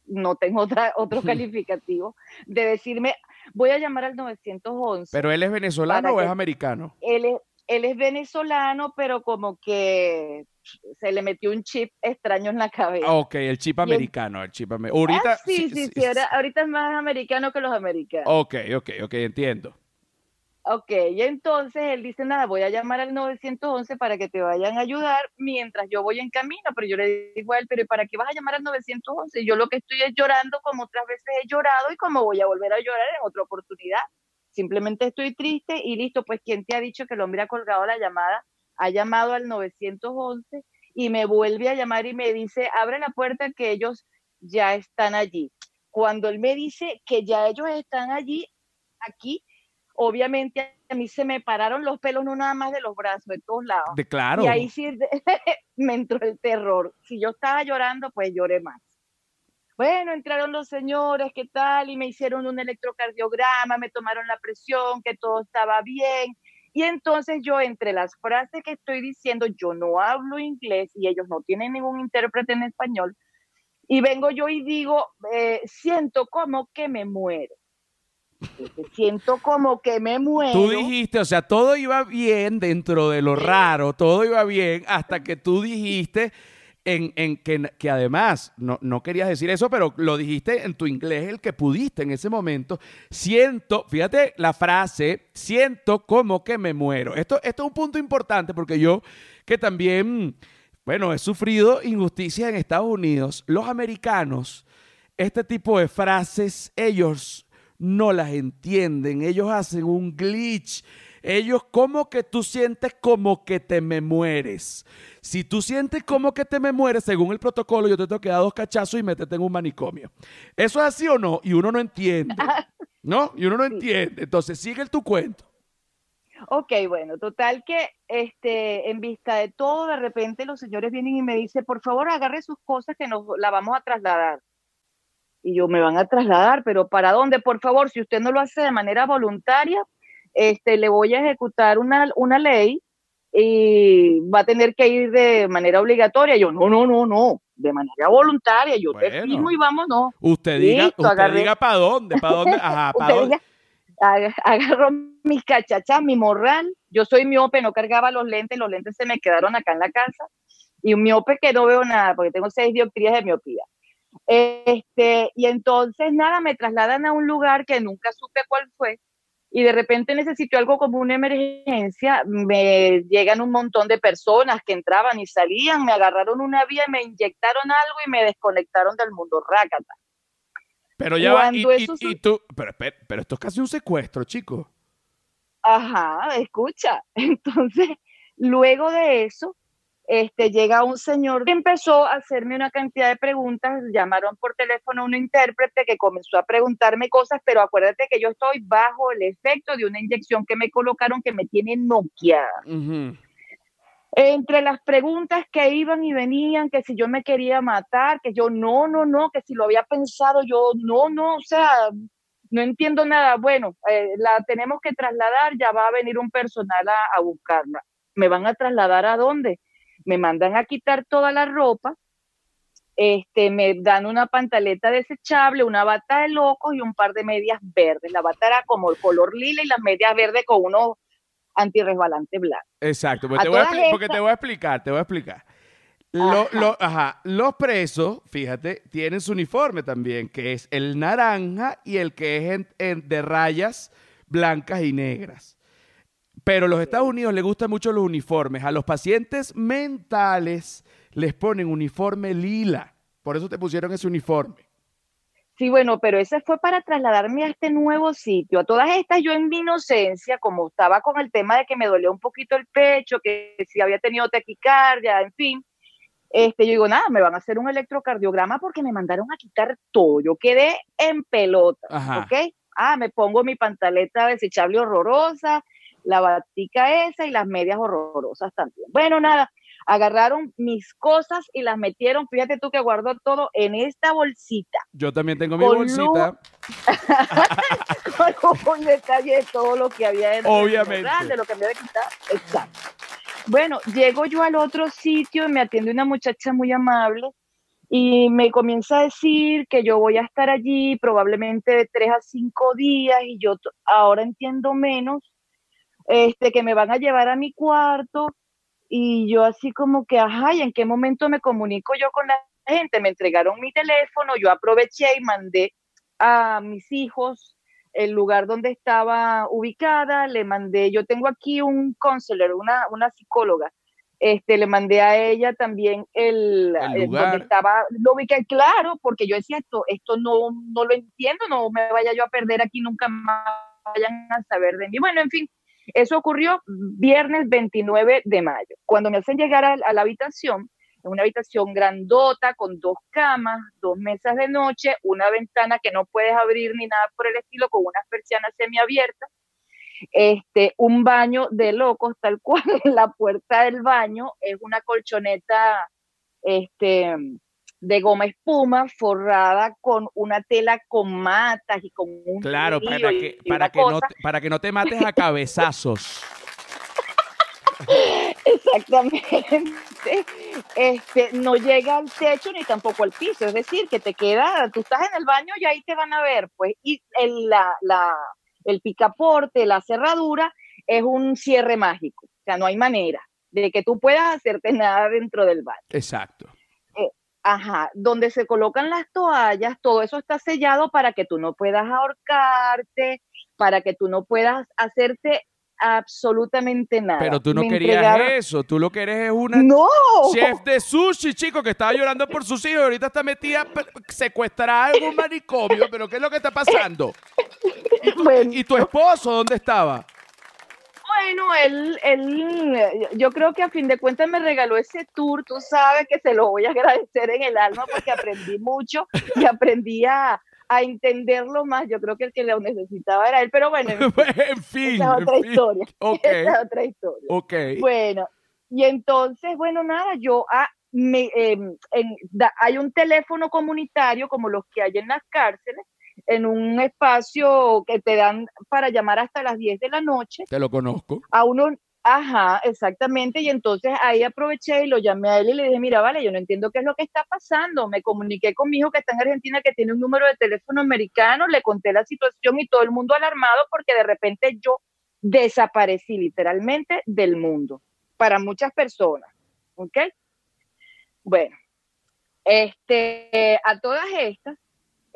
no tengo (laughs) otra, otro (laughs) calificativo, de decirme, voy a llamar al 911. ¿Pero él es venezolano o es americano? Él es, él es venezolano, pero como que se le metió un chip extraño en la cabeza. Ok, el chip americano, el, chip americano. Ahorita, ah, sí, sí, sí, ahorita es más americano que los americanos. Ok, ok, ok, entiendo. Ok, y entonces él dice, nada, voy a llamar al 911 para que te vayan a ayudar mientras yo voy en camino, pero yo le digo a él, pero ¿para qué vas a llamar al 911? Yo lo que estoy es llorando como otras veces he llorado y como voy a volver a llorar en otra oportunidad. Simplemente estoy triste y listo, pues ¿quién te ha dicho que el hombre ha colgado la llamada? Ha llamado al 911 y me vuelve a llamar y me dice, abre la puerta que ellos ya están allí. Cuando él me dice que ya ellos están allí, aquí, obviamente a mí se me pararon los pelos no nada más de los brazos, de todos lados. De claro. Y ahí sí (laughs) me entró el terror. Si yo estaba llorando, pues lloré más. Bueno, entraron los señores, ¿qué tal? Y me hicieron un electrocardiograma, me tomaron la presión, que todo estaba bien. Y entonces yo, entre las frases que estoy diciendo, yo no hablo inglés y ellos no tienen ningún intérprete en español. Y vengo yo y digo, eh, siento como que me muero siento como que me muero. Tú dijiste, o sea, todo iba bien dentro de lo raro, todo iba bien hasta que tú dijiste, en, en que, que, además no, no, querías decir eso, pero lo dijiste en tu inglés, el que pudiste en ese momento. Siento, fíjate la frase, siento como que me muero. Esto, esto es un punto importante porque yo que también, bueno, he sufrido injusticia en Estados Unidos, los americanos, este tipo de frases, ellos no las entienden, ellos hacen un glitch ellos como que tú sientes como que te me mueres. Si tú sientes como que te me mueres, según el protocolo, yo te tengo que dar dos cachazos y meterte en un manicomio. ¿Eso es así o no? Y uno no entiende. (laughs) ¿No? Y uno no entiende. Entonces, sigue tu cuento. Ok, bueno, total que este, en vista de todo, de repente los señores vienen y me dicen, por favor, agarre sus cosas que nos la vamos a trasladar. Y yo, me van a trasladar, pero ¿para dónde? Por favor, si usted no lo hace de manera voluntaria, este, le voy a ejecutar una, una ley y va a tener que ir de manera obligatoria. Yo, no, no, no, no, de manera voluntaria. Yo te firmo y vámonos. Usted diga, usted diga para dónde, para dónde, (laughs) ajá, para dónde. agarro mis cachachas, mi morral. Yo soy miope, no cargaba los lentes, los lentes se me quedaron acá en la casa. Y un miope que no veo nada, porque tengo seis dioptrías de miopía. Este, y entonces, nada, me trasladan a un lugar que nunca supe cuál fue, y de repente necesito algo como una emergencia, me llegan un montón de personas que entraban y salían, me agarraron una vía, me inyectaron algo y me desconectaron del mundo rácata. Pero ya va, y, tú, pero, pero, esto es casi un secuestro, chico. Ajá, escucha. (laughs) Entonces, luego de eso, este, llega un señor que empezó a hacerme una cantidad de preguntas, llamaron por teléfono a un intérprete que comenzó a preguntarme cosas, pero acuérdate que yo estoy bajo el efecto de una inyección que me colocaron que me tiene noqueada. Entre las preguntas que iban y venían, que si yo me quería matar, que yo no, no, no, que si lo había pensado, yo no, no, o sea, no entiendo nada. Bueno, eh, la tenemos que trasladar, ya va a venir un personal a, a buscarla. ¿Me van a trasladar a dónde? Me mandan a quitar toda la ropa, este, me dan una pantaleta desechable, una bata de locos y un par de medias verdes. La bata era como el color lila y las medias verdes con unos antirresbalantes blancos. Exacto, porque, te voy, a, explicar, te voy a explicar. los presos, fíjate, tienen su uniforme también, que es el naranja y el que es de rayas blancas y negras. Pero a los Estados Unidos les gustan mucho los uniformes. A los pacientes mentales les ponen uniforme lila. Por eso te pusieron ese uniforme. Sí, bueno, pero ese fue para trasladarme a este nuevo sitio. A todas estas, yo en mi inocencia, como estaba con el tema de que me dolía un poquito el pecho, que si había tenido taquicardia, en fin, este, yo digo, nada, me van a hacer un electrocardiograma porque me mandaron a quitar todo. Yo quedé en pelota, ¿ok? Ah, me pongo mi pantaleta desechable horrorosa, la batica esa y las medias horrorosas también. Bueno, nada, agarraron mis cosas y las metieron, fíjate tú que guardó todo en esta bolsita. Yo también tengo mi bolsita. (laughs) con un detalle de todo lo que había en Obviamente. de lo que me había quitado. Exacto. Bueno, llego yo al otro sitio y me atiende una muchacha muy amable y me comienza a decir que yo voy a estar allí probablemente de tres a cinco días y yo ahora entiendo menos este, que me van a llevar a mi cuarto y yo así como que, ajá, ¿y en qué momento me comunico yo con la gente? Me entregaron mi teléfono, yo aproveché y mandé a mis hijos el lugar donde estaba ubicada, le mandé, yo tengo aquí un counselor, una, una psicóloga, este, le mandé a ella también el, el donde estaba, lo ubiqué, claro, porque yo decía, esto, esto no, no lo entiendo, no me vaya yo a perder aquí, nunca más vayan a saber de mí. Bueno, en fin, eso ocurrió viernes 29 de mayo. Cuando me hacen llegar a, la habitación, en una habitación grandota con dos camas, dos mesas de noche, una ventana que no puedes abrir ni nada por el estilo, con unas persianas semiabiertas, este, un baño de locos, tal (laughs) cual, la puerta del baño es una colchoneta este, de goma espuma forrada con una tela con matas y con un claro para que para que no para que no te mates a cabezazos. (laughs) Exactamente. Este no llega al techo ni tampoco al piso es decir que te queda tú estás en el baño y ahí te van a ver pues y el, la, la, el picaporte la cerradura es un cierre mágico o sea no hay manera de que tú puedas hacerte nada dentro del baño. Exacto Ajá, donde se colocan las toallas, todo eso está sellado para que tú no puedas ahorcarte, para que tú no puedas hacerte absolutamente nada. Pero tú no Me querías entregaron- eso, tú lo que eres es una No. chef de sushi, chico, que estaba llorando por sus hijos y ahorita está metida secuestrada en un manicomio, pero ¿qué es lo que está pasando? (laughs) Bueno, ¿Y tu esposo dónde estaba? Bueno, él, él, yo creo que a fin de cuentas me regaló ese tour, tú sabes que se lo voy a agradecer en el alma porque aprendí mucho y aprendí a, a entenderlo más. Yo creo que el que lo necesitaba era él, pero bueno, (laughs) en fin, esa es otra fin. historia. (laughs) Ok, Esa es otra historia. ok. Bueno, y entonces, bueno, nada, yo ah, me, en- da- hay un teléfono comunitario como los que hay en las cárceles, en un espacio que te dan para llamar hasta las 10 de la noche Te lo conozco. a uno, ajá, exactamente, y entonces ahí aproveché y lo llamé a él y le dije, mira, vale, yo no entiendo qué es lo que está pasando, me comuniqué con mi hijo que está en Argentina, que tiene un número de teléfono americano, le conté la situación y todo el mundo alarmado porque de repente yo desaparecí literalmente del mundo, para muchas personas, ¿ok? Bueno, este, a todas estas,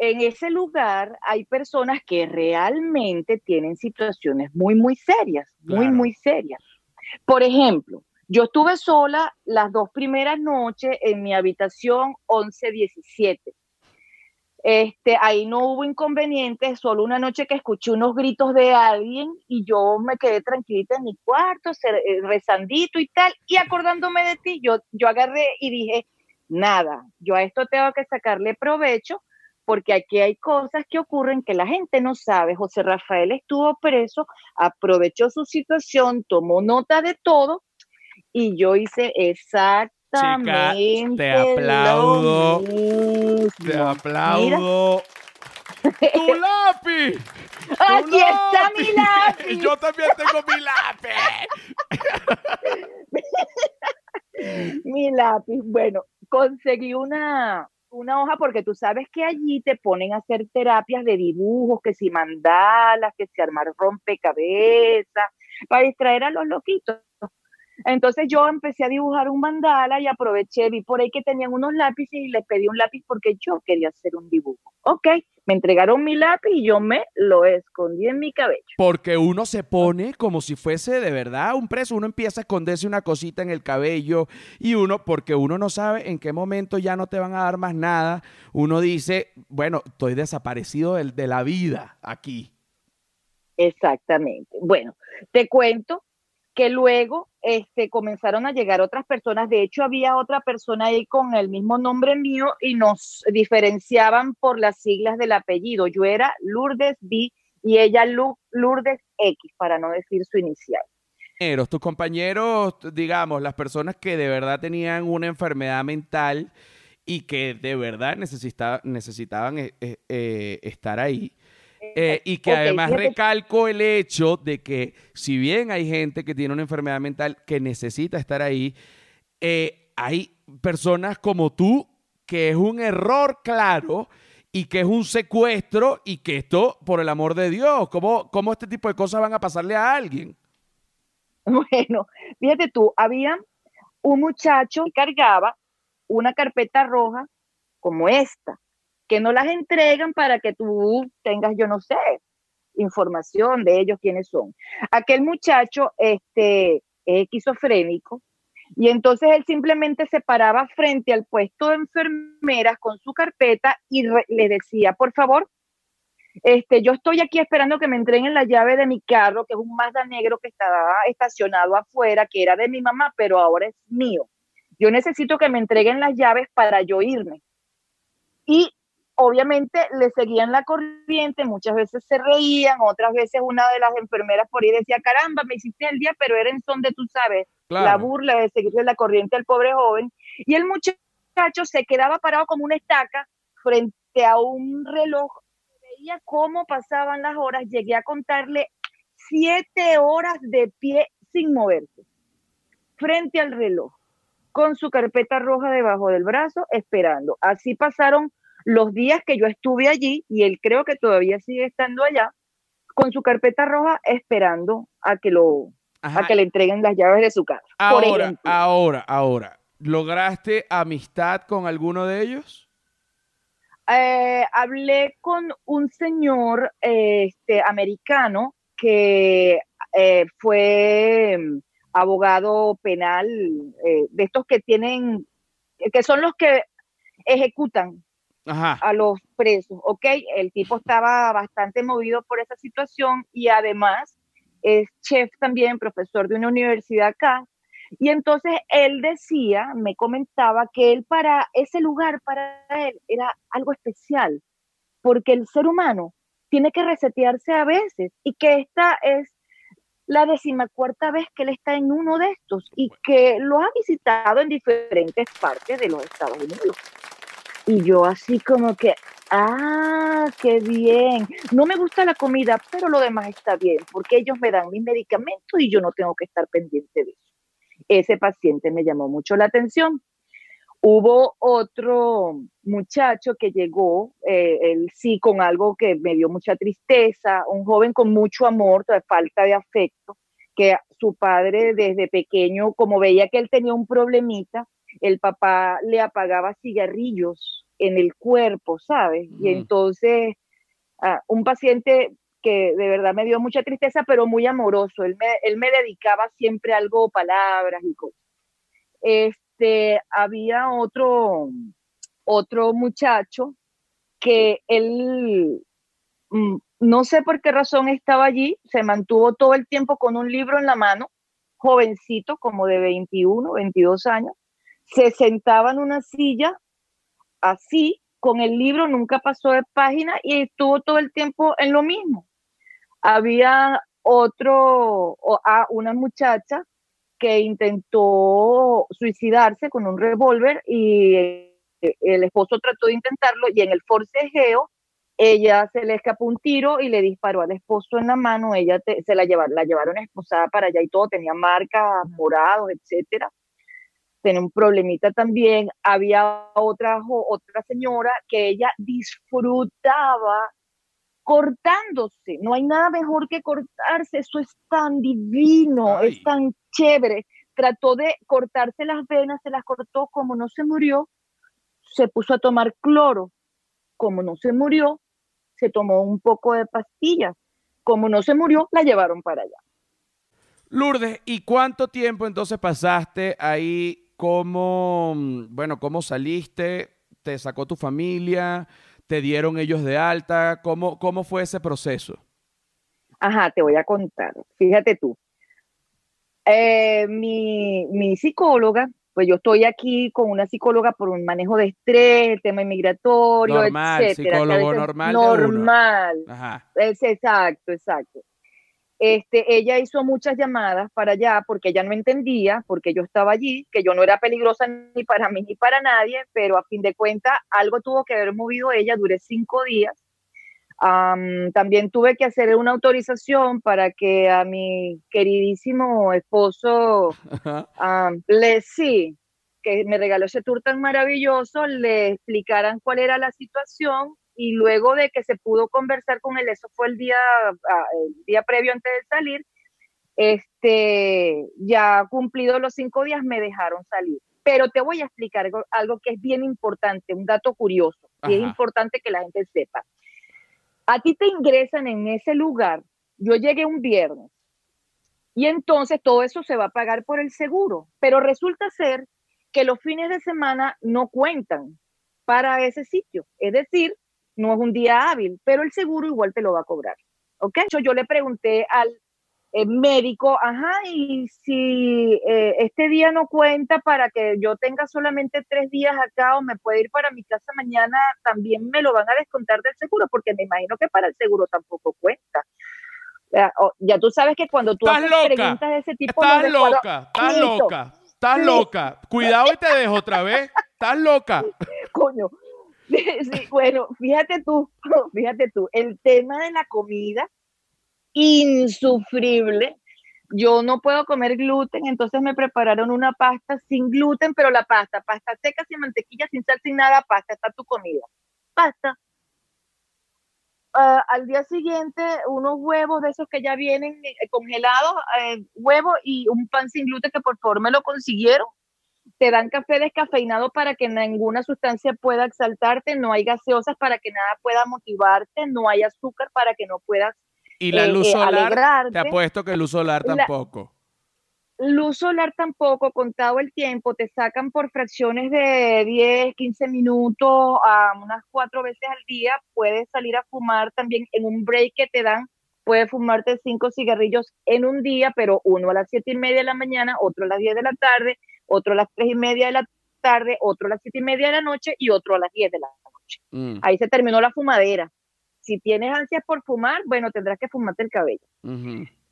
en ese lugar hay personas que realmente tienen situaciones muy, muy serias, muy, Claro. muy serias. Por ejemplo, yo estuve sola las dos primeras noches en mi habitación 1117. Este, ahí no hubo inconvenientes, solo una noche que escuché unos gritos de alguien y yo me quedé tranquilita en mi cuarto, eh, rezandito y tal, y acordándome de ti, yo, yo agarré y dije, nada, yo a esto tengo que sacarle provecho porque aquí hay cosas que ocurren que la gente no sabe. José Rafael estuvo preso, aprovechó su situación, tomó nota de todo y yo hice exactamente te aplaudo, lo mismo. Te aplaudo. (laughs) ¡Tu lápiz! ¡Tu Aquí está mi Y lápiz. (laughs) yo también tengo mi lápiz. (laughs) mi lápiz. Bueno, conseguí una, una hoja porque tú sabes que allí te ponen a hacer terapias de dibujos, que si mandalas, que si armar rompecabezas, para distraer a los loquitos. Entonces yo empecé a dibujar un mandala y aproveché, vi por ahí que tenían unos lápices y les pedí un lápiz porque yo quería hacer un dibujo. Ok, me entregaron mi lápiz y yo me lo escondí en mi cabello. Porque uno se pone como si fuese de verdad un preso. Uno empieza a esconderse una cosita en el cabello y uno, porque uno no sabe en qué momento ya no te van a dar más nada, uno dice, bueno, estoy desaparecido del- de, la vida aquí. Exactamente. Bueno, te cuento que luego este, comenzaron a llegar otras personas. De hecho, había otra persona ahí con el mismo nombre mío y nos diferenciaban por las siglas del apellido. Yo era Lourdes B y ella Lourdes X, para no decir su inicial. Tus compañeros, digamos, las personas que de verdad tenían una enfermedad mental y que de verdad necesita- necesitaban eh, eh, eh, estar ahí. Eh, y que además recalco el hecho de que si bien hay gente que tiene una enfermedad mental que necesita estar ahí, eh, hay personas como tú que es un error claro y que es un secuestro y que esto, por el amor de Dios, ¿cómo, cómo este tipo de cosas van a pasarle a alguien? (laughs) Bueno, fíjate tú, había un muchacho que cargaba una carpeta roja como esta, que no las entregan para que tú tengas, yo no sé, información de ellos quiénes son. Aquel muchacho este, es esquizofrénico y entonces él simplemente se paraba frente al puesto de enfermeras con su carpeta y le decía, por favor, este, yo estoy aquí esperando que me entreguen la llave de mi carro, que es un Mazda negro que estaba estacionado afuera, que era de mi mamá, pero ahora es mío. Yo necesito que me entreguen las llaves para yo irme. Y obviamente le seguían la corriente, muchas veces se reían, otras veces una de las enfermeras por ahí decía, caramba, me hiciste el día, pero era en son de, tú sabes, la burla de seguirle la corriente al pobre joven. Y el muchacho se quedaba parado como una estaca frente a un reloj. Veía cómo pasaban las horas. Llegué a contarle siete horas de pie sin moverse, frente al reloj, con su carpeta roja debajo del brazo, esperando. Así pasaron los días que yo estuve allí y él creo que todavía sigue estando allá, con su carpeta roja, esperando a que lo Ajá. a que le entreguen las llaves de su casa. Ahora, ahora, ahora. ¿Lograste amistad con alguno de ellos? Eh, hablé con un señor este, americano que eh, fue mm, abogado penal, eh, de estos que tienen, que son los que ejecutan a los presos, ¿ok? El tipo estaba bastante movido por esa situación y además es chef también, profesor de una universidad acá. Y entonces él decía, me comentaba que él para ese lugar, para él, era algo especial, porque el ser humano tiene que resetearse a veces y que esta es la decimacuarta vez que él está en uno de estos y que lo ha visitado en diferentes partes de los Estados Unidos. Y yo así como que, ah, qué bien. No me gusta la comida, pero lo demás está bien, porque ellos me dan mis medicamentos y yo no tengo que estar pendiente de eso. Ese paciente me llamó mucho la atención. Hubo otro muchacho que llegó, eh, él sí, con algo que me dio mucha tristeza, un joven con mucho amor, falta de afecto, que su padre desde pequeño, como veía que él tenía un problemita, el papá le apagaba cigarrillos en el cuerpo, ¿sabes? Y entonces, ah, un paciente que de verdad me dio mucha tristeza, pero muy amoroso. Él me, él me dedicaba siempre algo, palabras y cosas. Este, había otro, otro muchacho que él, mm, no sé por qué razón estaba allí, se mantuvo todo el tiempo con un libro en la mano, jovencito, como de 21, 22 años, se sentaba en una silla así, con el libro, nunca pasó de página y estuvo todo el tiempo en lo mismo. Había otro, a una muchacha que intentó suicidarse con un revólver y el esposo trató de intentarlo y en el forcejeo ella se le escapó un tiro y le disparó al esposo en la mano, ella se la llevaron, la llevaron esposada para allá y todo, tenía marcas, morados, etcétera tenía un problemita también. Había otra, otra señora que ella disfrutaba cortándose. No hay nada mejor que cortarse. Eso es tan divino, es tan chévere. Trató de cortarse las venas, se las cortó. Como no se murió, se puso a tomar cloro. Como no se murió, se tomó un poco de pastillas. Como no se murió, la llevaron para allá. Lourdes, ¿y cuánto tiempo entonces pasaste ahí cómo, mm, bueno, cómo saliste, te sacó tu familia, te dieron ellos de alta, cómo, cómo fue ese proceso. Ajá, te voy a contar. Fíjate tú. Eh, mi, mi, psicóloga, pues yo estoy aquí con una psicóloga por un manejo de estrés, tema inmigratorio, normal, Psicólogo normal. Normal. Ajá. Es, exacto, exacto. Este, ella hizo muchas llamadas para allá porque ella no entendía, porque yo estaba allí, que yo no era peligrosa ni para mí ni para nadie, pero a fin de cuentas algo tuvo que haber movido ella, duré cinco días. también tuve que hacer una autorización para que a mi queridísimo esposo, le sí, que me regaló ese tour tan maravilloso, le explicaran cuál era la situación y luego de que se pudo conversar con él, eso fue el día, ah, el día previo antes de salir, este, ya cumplido los cinco días me dejaron salir. Pero te voy a explicar algo, que es bien importante, un dato curioso, y es importante que la gente sepa. A ti te ingresan en ese lugar, yo llegué un viernes, y entonces todo eso se va a pagar por el seguro, pero resulta ser que los fines de semana no cuentan para ese sitio. Es decir, no es un día hábil, pero el seguro igual te lo va a cobrar. ¿Ok? Yo, le pregunté al eh, médico, ajá, y si eh, este día no cuenta para que yo tenga solamente tres días acá o me puede ir para mi casa mañana, también me lo van a descontar del seguro, porque me imagino que para el seguro tampoco cuenta. Ya, tú sabes que cuando tú haces preguntas de ese tipo... Estás loca, estás loca, estás loca. Cuidado y te dejo otra vez. Estás loca. (laughs) Coño, (laughs) Bueno, fíjate tú, (laughs) fíjate tú, el tema de la comida, insufrible. Yo no puedo comer gluten, entonces me prepararon una pasta sin gluten, pero la pasta, pasta seca, sin mantequilla, sin sal, sin nada, pasta, está tu comida. Pasta. Ah, al día siguiente, unos huevos de esos que ya vienen eh, congelados, eh, huevos y un pan sin gluten que por favor me lo consiguieron te dan café descafeinado para que ninguna sustancia pueda exaltarte, no hay gaseosas para que nada pueda motivarte, no hay azúcar para que no puedas y la eh, luz eh, solar, alegrarte. te apuesto que luz solar La- tampoco. Luz solar tampoco, contado el tiempo, te sacan por fracciones de 10, 15 minutos a unas cuatro veces al día. Puedes salir a fumar también en un break que te dan. Puedes fumarte cinco cigarrillos en un día, pero uno a las siete y media de la mañana, otro a las 10 de la tarde, otro a las tres y media de la tarde, otro a las siete y media de la noche y otro a las 10 de la noche. Mm, Ahí se terminó la fumadera. Si tienes ansias por fumar, bueno, tendrás que fumarte el cabello.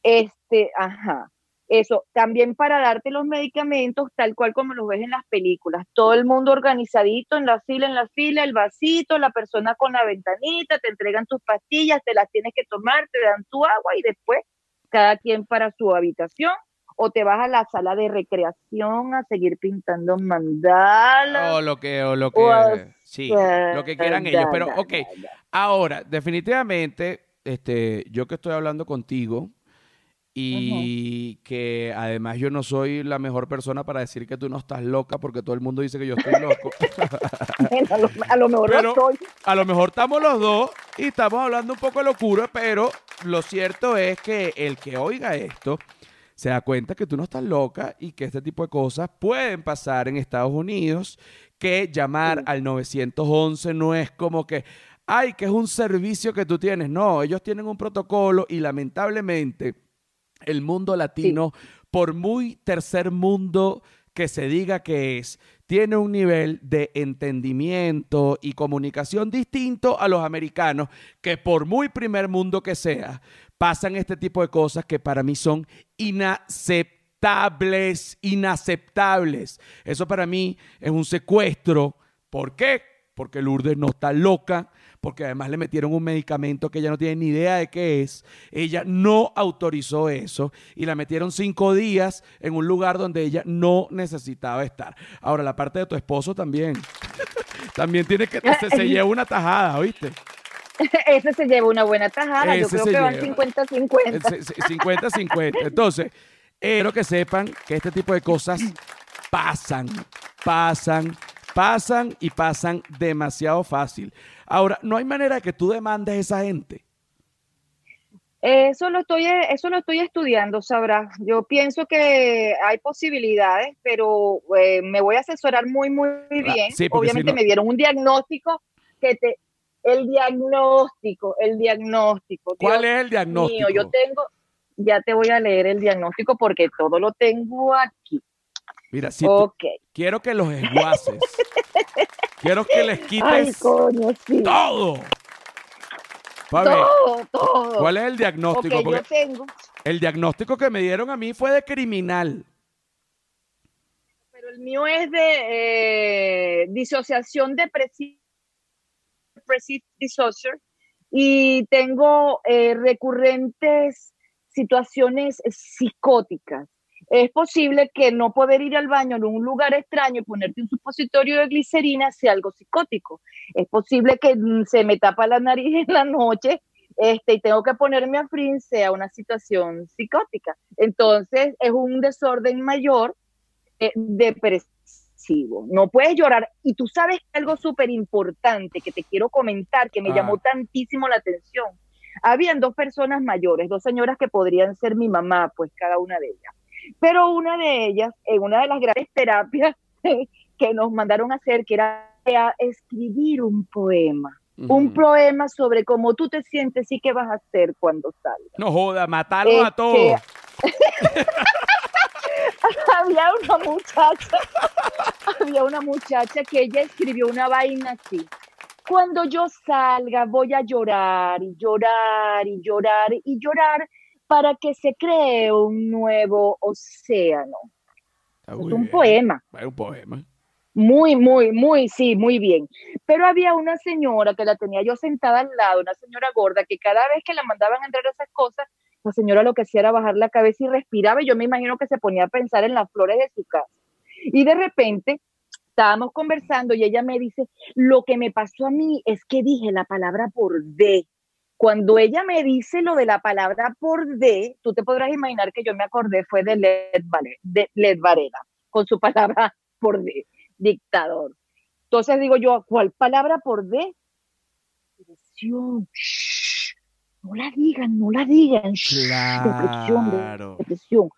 Este, ajá. Eso, también para darte los medicamentos tal cual como los ves en las películas. Todo el mundo organizadito en la fila, en la fila, el vasito, la persona con la ventanita, te entregan tus pastillas, te las tienes que tomar, te dan tu agua y después cada quien para su habitación o te vas a la sala de recreación a seguir pintando mandalas. O lo que, o lo que, O sí, lo que quieran ellos. Pero, ok, ahora, definitivamente, este, yo que estoy hablando contigo y que además yo no soy la mejor persona para decir que tú no estás loca porque todo el mundo dice que yo estoy loco. (laughs) Bueno, a, lo, a lo mejor Pero- lo soy. A lo mejor estamos los dos y estamos hablando un poco de locura, pero lo cierto es que el que oiga esto se da cuenta que tú no estás loca y que este tipo de cosas pueden pasar en Estados Unidos, que llamar Sí. al 911 no es como que, ay, que es un servicio que tú tienes. No, ellos tienen un protocolo y lamentablemente el mundo latino, por muy tercer mundo que se diga que es, tiene un nivel de entendimiento y comunicación distinto a los americanos, que por muy primer mundo que sea, pasan este tipo de cosas que para mí son inaceptables, inaceptables. Eso para mí es un secuestro. ¿Por qué? Porque Lourdes no está loca, porque además le metieron un medicamento que ella no tiene ni idea de qué es. Ella no autorizó eso y la metieron cinco días en un lugar donde ella no necesitaba estar. Ahora, la parte de tu esposo también. (laughs) también tiene que se, se (laughs) lleva una tajada, ¿oíste? (laughs) Ese se lleva una buena tajada. Yo Ese creo se que van lleva. 50-50. 50-50. (laughs) Entonces, eh, quiero que sepan que este tipo de cosas pasan, pasan, pasan y pasan demasiado fácil. Ahora, no hay manera de que tú demandes a esa gente. Eso lo estoy, eso lo estoy estudiando, sabrás. Yo pienso que hay posibilidades, pero eh, me voy a asesorar muy, muy bien. Sí, Obviamente si no- me dieron un diagnóstico que te, el diagnóstico, el diagnóstico. ¿Cuál Dios es el diagnóstico? mío, yo tengo, ya te voy a leer el diagnóstico porque todo lo tengo aquí. Mira, si tú- quiero que los esguaces. (laughs) quiero que les Ay, quites coño, sí. todo. Todo, todo. ¿Cuál es el diagnóstico? yo Porque tengo, el diagnóstico que me dieron a mí fue de criminal. pero el mío es de eh, disociación depresiva, depressive disorder, y tengo eh, recurrentes situaciones psicóticas. Es posible que no poder ir al baño en un lugar extraño y ponerte un supositorio de glicerina sea algo psicótico. Es posible que mm, se me tapa la nariz en la noche este, y tengo que ponerme a frin sea una situación psicótica. Entonces es un desorden mayor eh, depresivo. No puedes llorar. Y tú sabes algo súper importante que te quiero comentar, que me Ah. llamó tantísimo la atención. Habían dos personas mayores, dos señoras que podrían ser mi mamá, pues cada una de ellas. Pero una de ellas, en una de las grandes terapias (laughs) que nos mandaron a hacer, que era escribir un poema. Un poema sobre cómo tú te sientes y qué vas a hacer cuando salgas. No joda, matarlos a todos. (laughs) (laughs) había una muchacha, (laughs) había una muchacha que ella escribió una vaina así. Cuando yo salga voy a llorar y llorar y llorar y llorar para que se cree un nuevo océano. Es un bien. poema. Es un poema. Muy, muy, muy, sí, muy bien. Pero había una señora que la tenía yo sentada al lado, una señora gorda, que cada vez que la mandaban a entrar esas cosas, señora lo que hacía era bajar la cabeza y respiraba, y yo me imagino que se ponía a pensar en las flores de su casa. Y de repente estábamos conversando y ella me dice, lo que me pasó a mí es que dije la palabra por D. Cuando ella me dice lo de la palabra por D, tú te podrás imaginar que yo me acordé fue de Led, Varela, con su (laughs) palabra por D, dictador. Entonces digo yo, ¿cuál palabra por D? No la digan, no la digan. Claro. Depresión, depresión.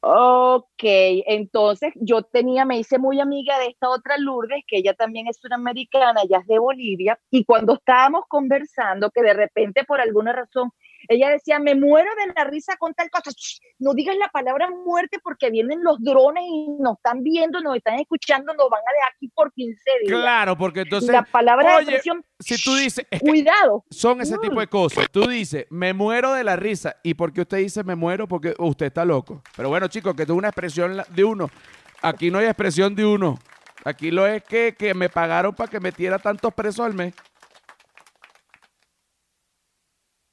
Ok, entonces yo tenía, me hice muy amiga de esta otra Lourdes, que ella también es suramericana, ella es de Bolivia, y cuando estábamos conversando, que de repente por alguna razón ella decía, me muero de la risa con tal cosa. No digas la palabra muerte porque vienen los drones y nos están viendo, nos están escuchando, nos van a dejar aquí por 15 días. Claro, porque entonces... La palabra oye, si tú dices... Cuidado. Son ese tipo de cosas. Tú dices, me muero de la risa. ¿Y por qué usted dice me muero? Porque usted está loco. Pero bueno, chicos, que es una expresión de uno. Aquí no hay expresión de uno. Aquí lo es que, que me pagaron para que metiera tantos presos al mes.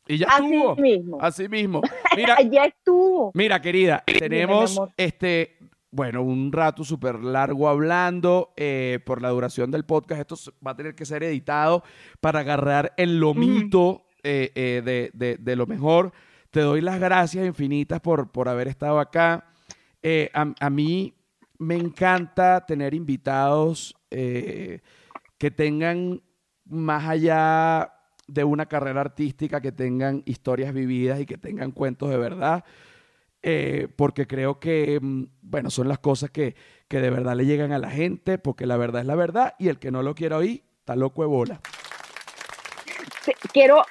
Y ya Así estuvo. Mismo. Así mismo. (laughs) Mira, (laughs) ya estuvo. Mira, querida, tenemos este, bueno, un rato súper largo hablando eh, por la duración del podcast. Esto va a tener que ser editado para agarrar el lomito eh, eh, de, de, de, lo mejor. Te doy las gracias infinitas por, por haber estado acá. A, a, mí me encanta tener invitados que tengan más allá de una carrera artística que tengan historias vividas y que tengan cuentos de verdad, eh, porque creo que, mm, bueno, son las cosas que, que de verdad le llegan a la gente, porque la verdad es la verdad y el que no lo quiera oír, está loco de bola. Quiero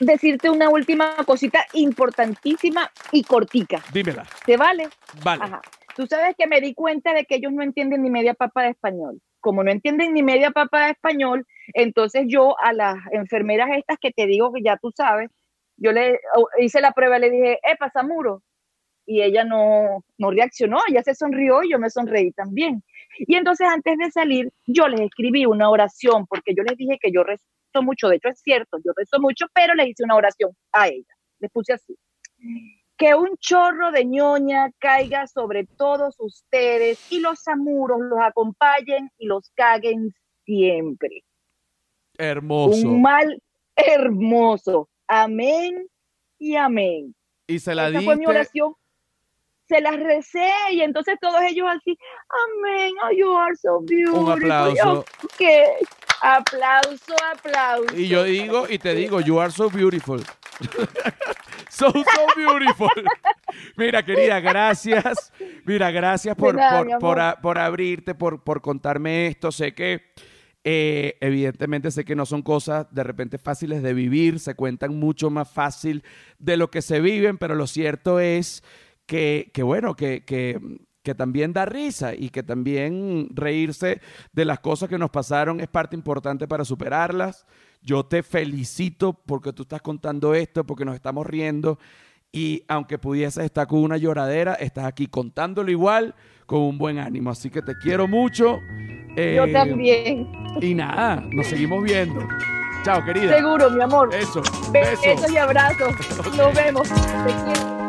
decirte una última cosita importantísima y cortica. Dímela. ¿Te vale? Vale. Ajá. Tú sabes que me di cuenta de que ellos no entienden ni media papa de español como no entienden ni media papa de español, entonces yo a las enfermeras estas que te digo que ya tú sabes, yo le hice la prueba, le dije, eh, pasa muro. Y ella no, no reaccionó, ella se sonrió y yo me sonreí también. Y entonces antes de salir, yo les escribí una oración, porque yo les dije que yo rezo mucho, de hecho es cierto, yo rezo mucho, pero les hice una oración a ella. Les puse así que un chorro de ñoña caiga sobre todos ustedes y los amuros los acompañen y los caguen siempre. Hermoso. Un mal hermoso. Amén y amén. Y se la Esa fue mi oración. Se las recé y entonces todos ellos así, amén, oh, you are so beautiful. Un aplauso. ¿Qué? Aplauso, aplauso. Y yo digo, y te digo, you are so beautiful. (laughs) so, so beautiful. Mira, querida, gracias. Mira, gracias por, por, abrirte, por, por contarme esto. Sé que, eh, evidentemente, sé que no son cosas de repente fáciles de vivir, se cuentan mucho más fácil de lo que se viven, pero lo cierto es que, que bueno, que, que que también da risa y que también reírse de las cosas que nos pasaron es parte importante para superarlas. Yo te felicito porque tú estás contando esto, porque nos estamos riendo y aunque pudieses estar con una lloradera, estás aquí contándolo igual con un buen ánimo. Así que te quiero mucho. Yo eh, también. Y nada, nos seguimos viendo. Chao, querida. Seguro, mi amor. Eso. Besos y abrazos. (laughs) Nos vemos. Te quiero.